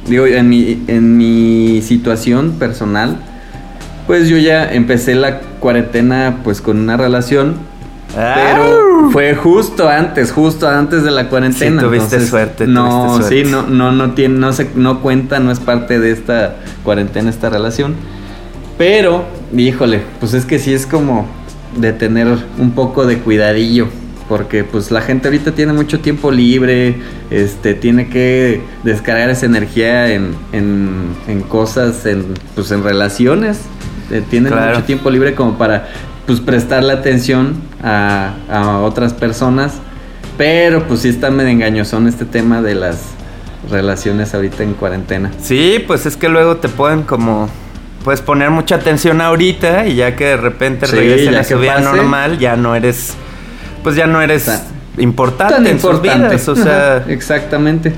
digo, en mi, en mi situación personal, pues yo ya empecé la cuarentena pues con una relación, pero fue justo antes, justo antes de la cuarentena. Sí, tuviste entonces, suerte, No, tuviste suerte. sí, no, no, no tiene, no se, no cuenta, no es parte de esta cuarentena, esta relación. Pero, híjole, pues es que sí es como de tener un poco de cuidadillo. Porque pues la gente ahorita tiene mucho tiempo libre, este, tiene que descargar esa energía en, en, en cosas, en, pues en relaciones. eh, tienen Claro. mucho tiempo libre como para pues prestarle atención a, a otras personas. Pero pues sí está medio engañosón este tema de las relaciones ahorita en cuarentena. Sí, pues es que luego te pueden como puedes poner mucha atención ahorita y ya que de repente Sí, regresen a su vida normal, ya no eres pues ya no eres Tan- importante Tan en sus importante. vidas, o sea, Ajá, exactamente.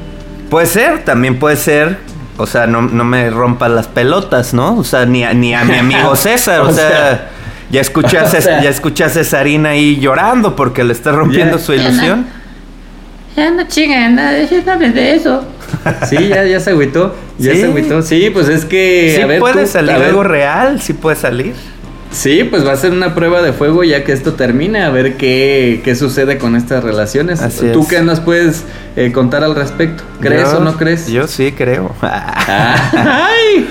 puede ser, también puede ser o sea, no, no me rompa las pelotas, ¿no? O sea, ni a, ni a mi amigo César, o, O sea, sea, ya escuché a, o sea. ya escuché a Cesarina ahí llorando porque le está rompiendo Ya. su ilusión. Ya no chingan, nada, no hables de eso. Sí, ya, ya se agüitó. Ya Sí. se agüitó. Sí, pues es que. Sí a ver, puede tú, salir a ver, algo real, sí puede salir. Sí, pues va a ser una prueba de fuego ya que esto termine, a ver qué, qué sucede con estas relaciones. Así ¿Tú es. qué nos puedes eh, contar al respecto? ¿Crees Yo- o no crees? Yo sí creo. ¡Ay!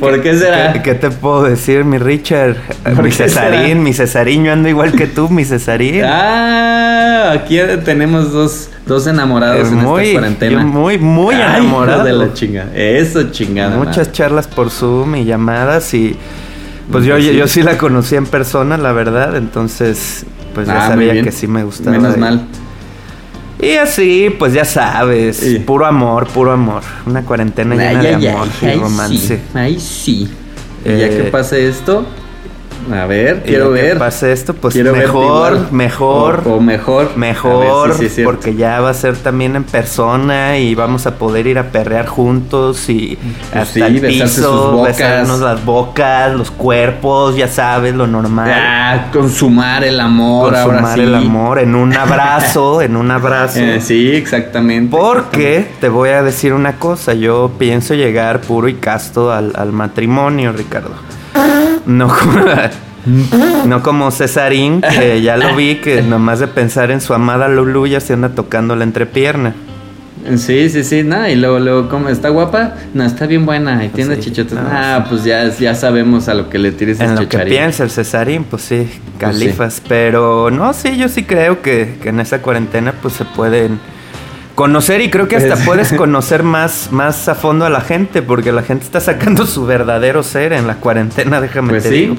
¿Por qué será? ¿Qué, qué te puedo decir, mi Richard? ¿Por Mi será? Cesarín, mi Cesarín, yo ando igual que tú, mi Cesarín. Ah, aquí tenemos dos, dos enamorados Es en muy, esta cuarentena. muy, muy Ay, enamorado. de la chinga. Eso chingada. Muchas madre. charlas por Zoom y llamadas y pues yo, yo, sí. yo sí la conocí en persona, la verdad, entonces pues ya Ah, sabía que sí me gustaba. Menos mal. Y así, pues ya sabes, Sí. puro amor, puro amor. Una cuarentena llena de amor y romance. sí. Ay, sí. Y ya Eh, que pase esto, a ver, Y quiero ya que ver. pase esto, pues Quiero mejor, mejor. O, o mejor. Mejor, ver si sí porque ya va a ser también en persona y vamos a poder ir a perrear juntos y Pues hasta sí, el piso, besarnos las bocas, los cuerpos, ya sabes, lo normal. Ah, consumar el amor, ahora consumar sí. el amor en un abrazo, en un abrazo. Eh, sí, exactamente. Porque te voy a decir una cosa, yo pienso llegar puro y casto al, al matrimonio, Ricardo. No como, no como Cesarín, que ya lo vi, que nomás de pensar en su amada Lulu ya se anda tocando la entrepierna. Sí, sí, sí, nada, y luego, luego, ¿cómo? ¿Está guapa? No, está bien buena, y tiene Sí, chichotas. no, ah, pues ya, ya sabemos a lo que le tires En el lo que piensa el Cesarín, pues sí, Pues sí. califas. Pero no, sí, yo sí creo que, que en esa cuarentena pues se pueden conocer y creo que hasta puedes conocer más, más a fondo a la gente porque la gente está sacando su verdadero ser en la cuarentena, déjame Pues te sí. digo.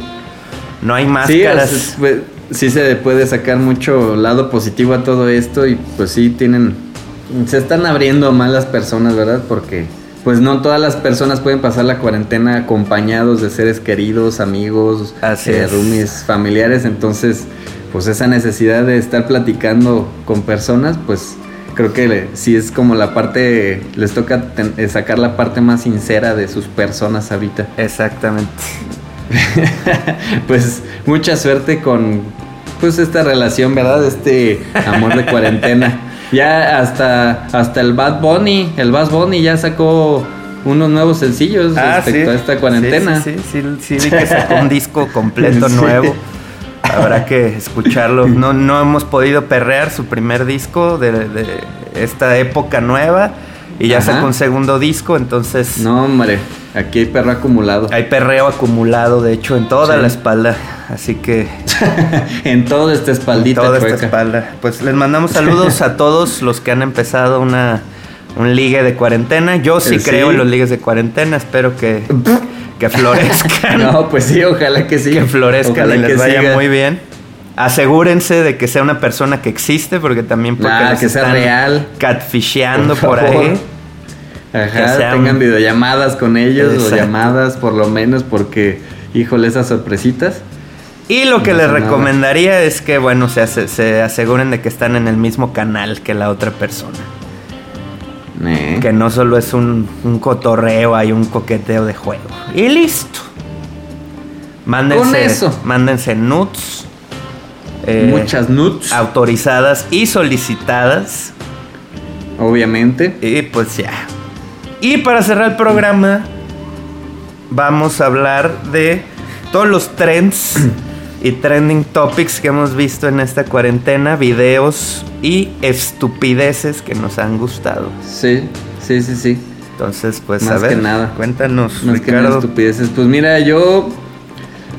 No hay Sí, máscaras. o sea, pues, sí se puede sacar mucho lado positivo a todo esto y pues sí tienen, se están abriendo más las personas, ¿verdad? Porque pues no todas las personas pueden pasar la cuarentena acompañados de seres queridos, amigos, eh, es. roomies, familiares, entonces pues esa necesidad de estar platicando con personas, pues creo que le- sí es como la parte, les toca ten- eh, sacar la parte más sincera de sus personas ahorita. Exactamente. pues mucha suerte con pues esta relación, ¿verdad? Este amor de cuarentena. Ya hasta hasta el Bad Bunny, el Bad Bunny ya sacó unos nuevos sencillos respecto a esta cuarentena. Ah, Sí, sí, sí, sí, sí, que sacó un disco completo Sí. nuevo. Habrá que escucharlo. No, no hemos podido perrear su primer disco de, de esta época nueva. Y ya Ajá. sacó un segundo disco, entonces No, hombre, aquí hay perro acumulado. hay perreo acumulado, de hecho, en toda Sí. la espalda. Así que en toda esta espaldita toda esta espalda. Pues les mandamos saludos a todos los que han empezado una un ligue de cuarentena. Yo sí sí. creo en los ligues de cuarentena. Espero que, que florezcan. No, pues sí, ojalá que sí. que florezcan Ojalá y les que vaya muy bien. Asegúrense de que sea una persona que existe, porque también porque Ah, los que sea están real. catfisheando Por ahí. Ajá, Que sean- tengan videollamadas con ellos Exacto. o llamadas por lo menos porque, híjole, esas sorpresitas. Y lo que No les nada. recomendaría es que, bueno, se aseguren de que están en el mismo canal que la otra persona. Eh. Que no solo es un, un cotorreo, hay un coqueteo de juego. Y listo. Mándense, Con eso. Mándense nudes. eh, Muchas nuts, Autorizadas y solicitadas. obviamente. Y pues ya. Y para cerrar el programa, vamos a hablar de todos los trends y trending topics que hemos visto en esta cuarentena, videos y estupideces que nos han gustado. Sí, sí, sí, sí. Entonces, pues Más a ver, que nada. cuéntanos, Más que nada estupideces. Pues mira, yo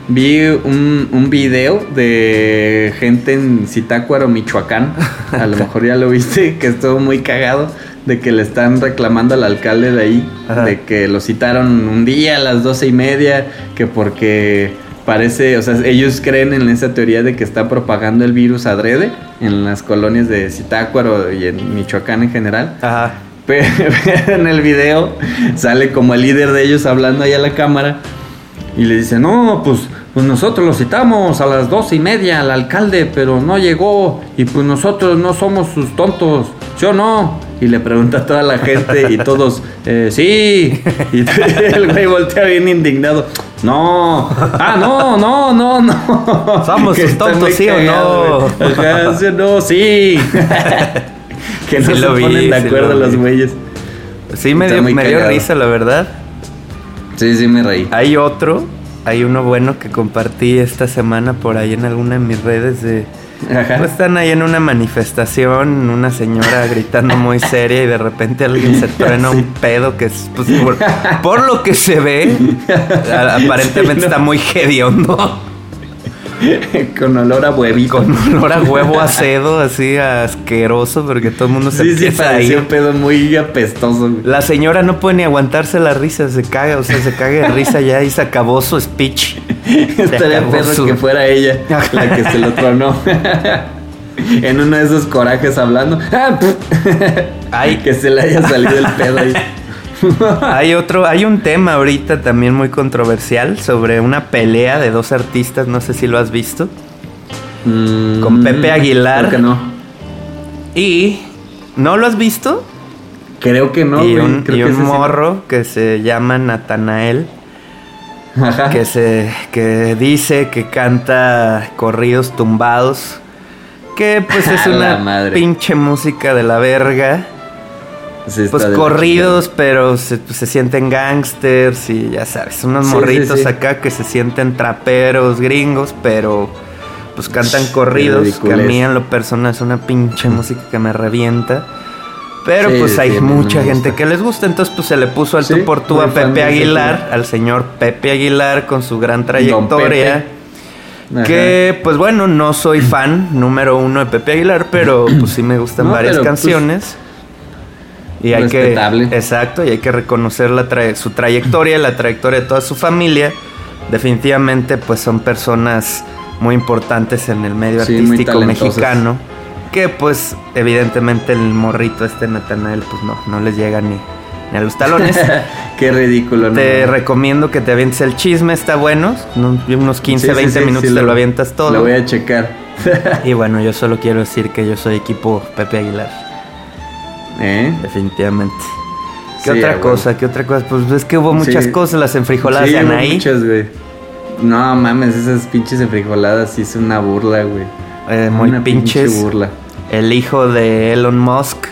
vi un, un video de gente en Zitácuaro, Michoacán. A lo mejor ya lo viste, que estuvo muy cagado. de que le están reclamando al alcalde de ahí, Ajá. de que lo citaron un día a las doce y media, que porque parece, o sea, ellos creen en esa teoría de que está propagando el virus adrede en las colonias de Zitácuaro y en Michoacán en general. Ajá. Pero en el video sale como el líder de ellos hablando ahí a la cámara y le dice, no, pues, pues nosotros lo citamos a las doce y media al alcalde, pero no llegó y pues nosotros no somos sus tontos, ¿sí o no? Y le pregunta a toda la gente y todos, "Eh, sí. Y el güey voltea bien indignado. No, ah, no, no, no, no. Somos Que tontos, ¿sí o no? Ajá, sí no, sí. que no Sí se vi, ponen de acuerdo lo los güeyes. Sí, me dio, me dio risa, la verdad. Sí, sí, me reí. Hay otro, hay uno bueno que compartí esta semana por ahí en alguna de mis redes de... Ajá. Pues están ahí en una manifestación, una señora gritando muy seria y de repente alguien se truena un pedo que es, pues, por, por lo que se ve, a- aparentemente Sí, no. está muy hediondo, Con olor a huevito. con olor a huevo acedo, así asqueroso, porque todo el mundo se Sí, sí, empieza a parecía ir. un pedo muy apestoso. La señora no puede ni aguantarse la risa, se caga, o sea, se caga de risa ya y se acabó su speech. Estaría perro su- que fuera ella la que se lo tronó. en uno de esos corajes hablando. Ay. que se le haya salido el pedo ahí. Hay otro, hay un tema ahorita también muy controversial sobre una pelea de dos artistas, no sé si lo has visto. Con Pepe Aguilar. Mm, Creo que no. Y ¿no lo has visto? Creo que no, y güey. un, Creo y que un ese sí no. morro que se llama Natanael, Ajá. que se que dice que canta corridos tumbados, que pues es una madre. pinche música de la verga. Sí, Pues corridos, pero se, pues, se sienten gangsters y ya sabes, unos Sí, morritos sí. acá que se sienten traperos, gringos, pero pues cantan corridos, que a mí en lo personal es una pinche música que me revienta. Pero Sí, pues hay sí, mucha gente que les gusta, entonces pues se le puso al Sí, tú por tú a Pepe Aguilar, al señor Pepe Aguilar con su gran trayectoria. Ajá. Que pues bueno, no soy fan número uno de Pepe Aguilar, pero pues sí me gustan No, varias pero, pues, canciones. y hay que exacto, y hay que reconocer la tra- su trayectoria, la trayectoria de toda su familia. Definitivamente pues son personas muy importantes en el medio artístico mexicano. Que pues evidentemente el morrito este Natanael pues no, no les llega ni, ni a los talones. Qué ridículo, ¿no? Te recomiendo que te avientes el chisme, está bueno. ¿no? Unos 15, Sí, sí, 20 sí, minutos te lo, avientas todo. Lo voy a checar. Y bueno, yo solo quiero decir que yo soy equipo Pepe Aguilar, ¿Eh? definitivamente. ¿Qué otra cosa? ¿Qué otra cosa? Pues es que hubo muchas cosas, las enfrijoladas de Anaí. muchas, güey. No mames, esas pinches enfrijoladas sí es una burla, güey. Eh, muy Una pinche pinches. burla. El hijo de Elon Musk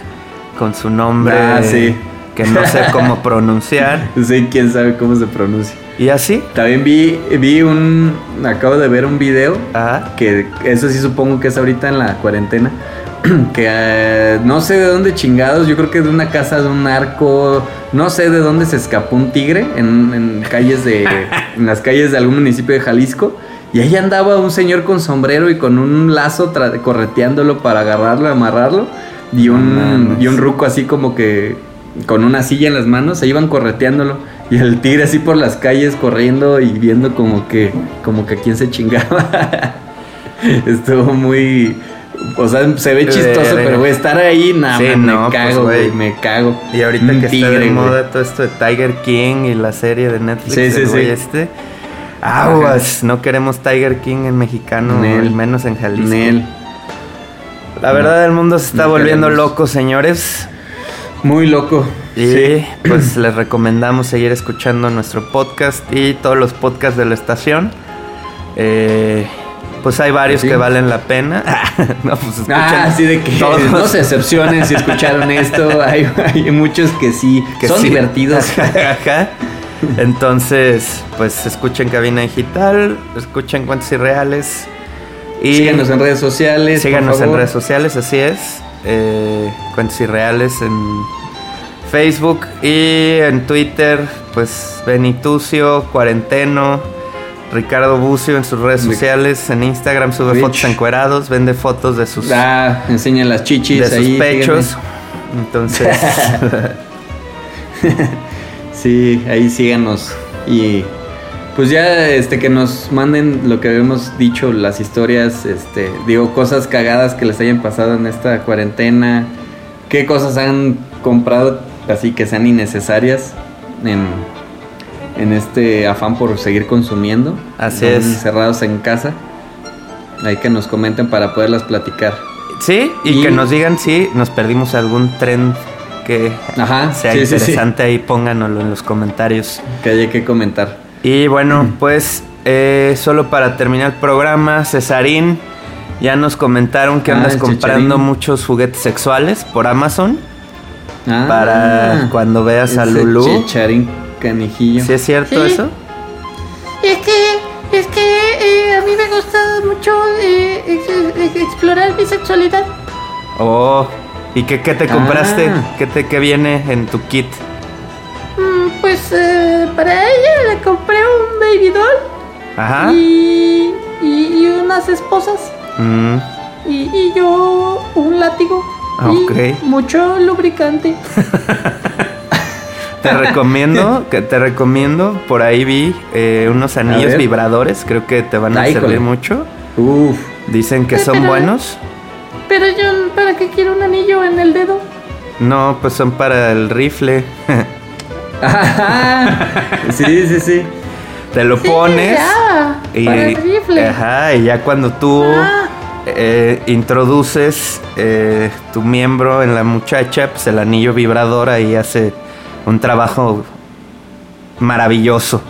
con su nombre Ah, sí. que no sé cómo pronunciar. Sí, quién sabe cómo se pronuncia. Y así. También vi, vi un. Acabo de ver un video. Ajá. Que eso sí supongo que es ahorita en la cuarentena. Que eh, no sé de dónde chingados. Yo creo que de una casa de un narco. No sé de dónde se escapó un tigre. En, en calles de. en las calles de algún municipio de Jalisco. Y ahí andaba un señor con sombrero y con un lazo correteándolo para agarrarlo, amarrarlo. Y un, y un ruco así como que con una silla en las manos, se iban correteándolo. Y el tigre así por las calles corriendo y viendo como que, como que a quién se chingaba. Estuvo muy. O sea, se ve chistoso, pero güey, estar ahí, nada, Sí, me no, pues, cago, güey, me cago. Y ahorita Un que está tigre, de güey. moda todo esto de Tiger King y la serie de Netflix Sí, sí. este. Aguas, no queremos Tiger King en mexicano, al menos en Jalisco. Nel. La verdad el mundo se está No volviendo queremos. loco, señores. Muy loco. Y Sí. pues les recomendamos seguir escuchando nuestro podcast y todos los podcasts de la estación. Eh, pues hay varios Sí. que valen la pena. no, pues escuchen Ah, sí, de que todos. no se decepcionen si escucharon esto. Hay, hay muchos que sí, que son sí. divertidos. Ajá. Entonces, pues escuchen Cabina Digital, escuchen Cuentos Irreales. Y Síganos en redes sociales. por síganos en redes sociales, así es. Eh, Cuentos Irreales en Facebook y en Twitter, pues Benitucio, Cuarenteno, Ricardo Bucio en sus redes sociales, en Instagram sube Rich. fotos encuerados, vende fotos de sus, Ah, enseñan las chichis de sus pechos. Entonces, Sí, ahí síganos. Y pues ya este que nos manden lo que habíamos dicho, las historias, este, digo, cosas cagadas que les hayan pasado en esta cuarentena, qué cosas han comprado así que sean innecesarias en, en este afán por seguir consumiendo. Así es. Encerrados en casa. Ahí que nos comenten para poderlas platicar. sí, y, Y- que nos digan si nos perdimos algún tren que Ajá, sea sí, sí, sí. interesante ahí, pónganoslo en los comentarios. Que haya que comentar. Y bueno, pues eh, solo para terminar el programa, Cesarín, ya nos comentaron que Ah, andas comprando muchos juguetes sexuales por Amazon Ah, para cuando veas a Lulu. Checharín canijillo. ¿Sí es cierto Sí. eso? Es que, es que eh, a mí me gusta mucho eh, ex- ex- explorar mi sexualidad. Oh, ¿y qué, qué te compraste? Ah. ¿Qué, te, ¿Qué viene en tu kit? Mm, pues eh, para ella le compré un baby doll Ajá. y, y, y unas esposas Mm, y, y yo un látigo Ah, y ok. mucho lubricante. Te recomiendo, que te recomiendo, por ahí vi eh, unos anillos vibradores, creo que te van a Ay, servir híjole. mucho. Uf. Dicen que son buenos. Pero yo, ¿para qué quiero un anillo en el dedo? No, pues son para el rifle. sí, sí, sí. Te lo Sí, pones ah, y, para el rifle. Ajá, y ya cuando tú Ah. eh, introduces eh, tu miembro en la muchacha, pues el anillo vibrador ahí hace un trabajo maravilloso.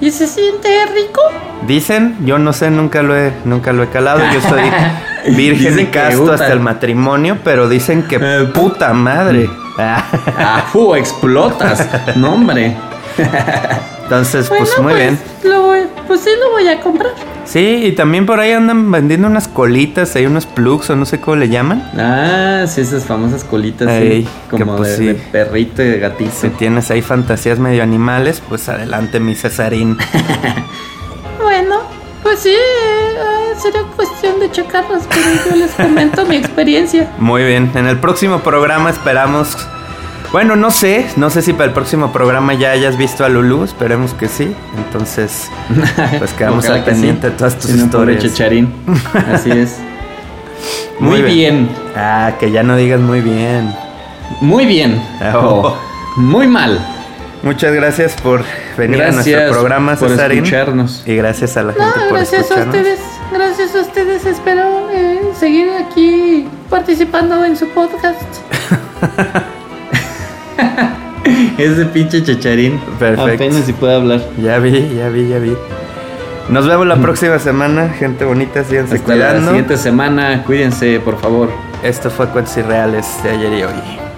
¿Y se siente rico? Dicen, yo no sé, nunca lo he, nunca lo he calado. Yo soy virgen y casto hasta el matrimonio, pero dicen que Eh, puta madre. Ah, fu, explotas. No, hombre. Entonces, Bueno, pues muy bien. Lo voy, pues sí lo voy a comprar. Sí, y también por ahí andan vendiendo unas colitas, hay unos plugs o no sé cómo le llaman. Ah, sí, esas famosas colitas. Ey, como pues de, sí. de perrito y de gatito. Si tienes ahí fantasías medio animales, pues adelante mi Cesarín. Pues sí, eh, sería cuestión de checarlas, pero yo les comento mi experiencia. Muy bien, en el próximo programa esperamos... Bueno, no sé, no sé si para el próximo programa ya hayas visto a Lulu, esperemos que sí. Entonces, pues quedamos al que pendiente sí. de todas tus Si no, historias. Checharín. Así es. Muy Muy bien. Ah, que ya no digas muy bien. Muy bien. Oh. O muy mal. Muchas gracias por venir a Gracias nuestro programa, por Cesarín. escucharnos. Y gracias a la No, gente por gracias a escucharnos. ustedes, gracias a ustedes. Espero eh, seguir aquí participando en su podcast. Ese pinche Checharín. Perfecto. Apenas si puede hablar. Ya vi, ya vi, ya vi. Nos vemos la próxima semana, gente bonita, síganse Hasta la cuidando. siguiente semana. Cuídense, por favor. Esto fue Cuentos Irreales de ayer y hoy.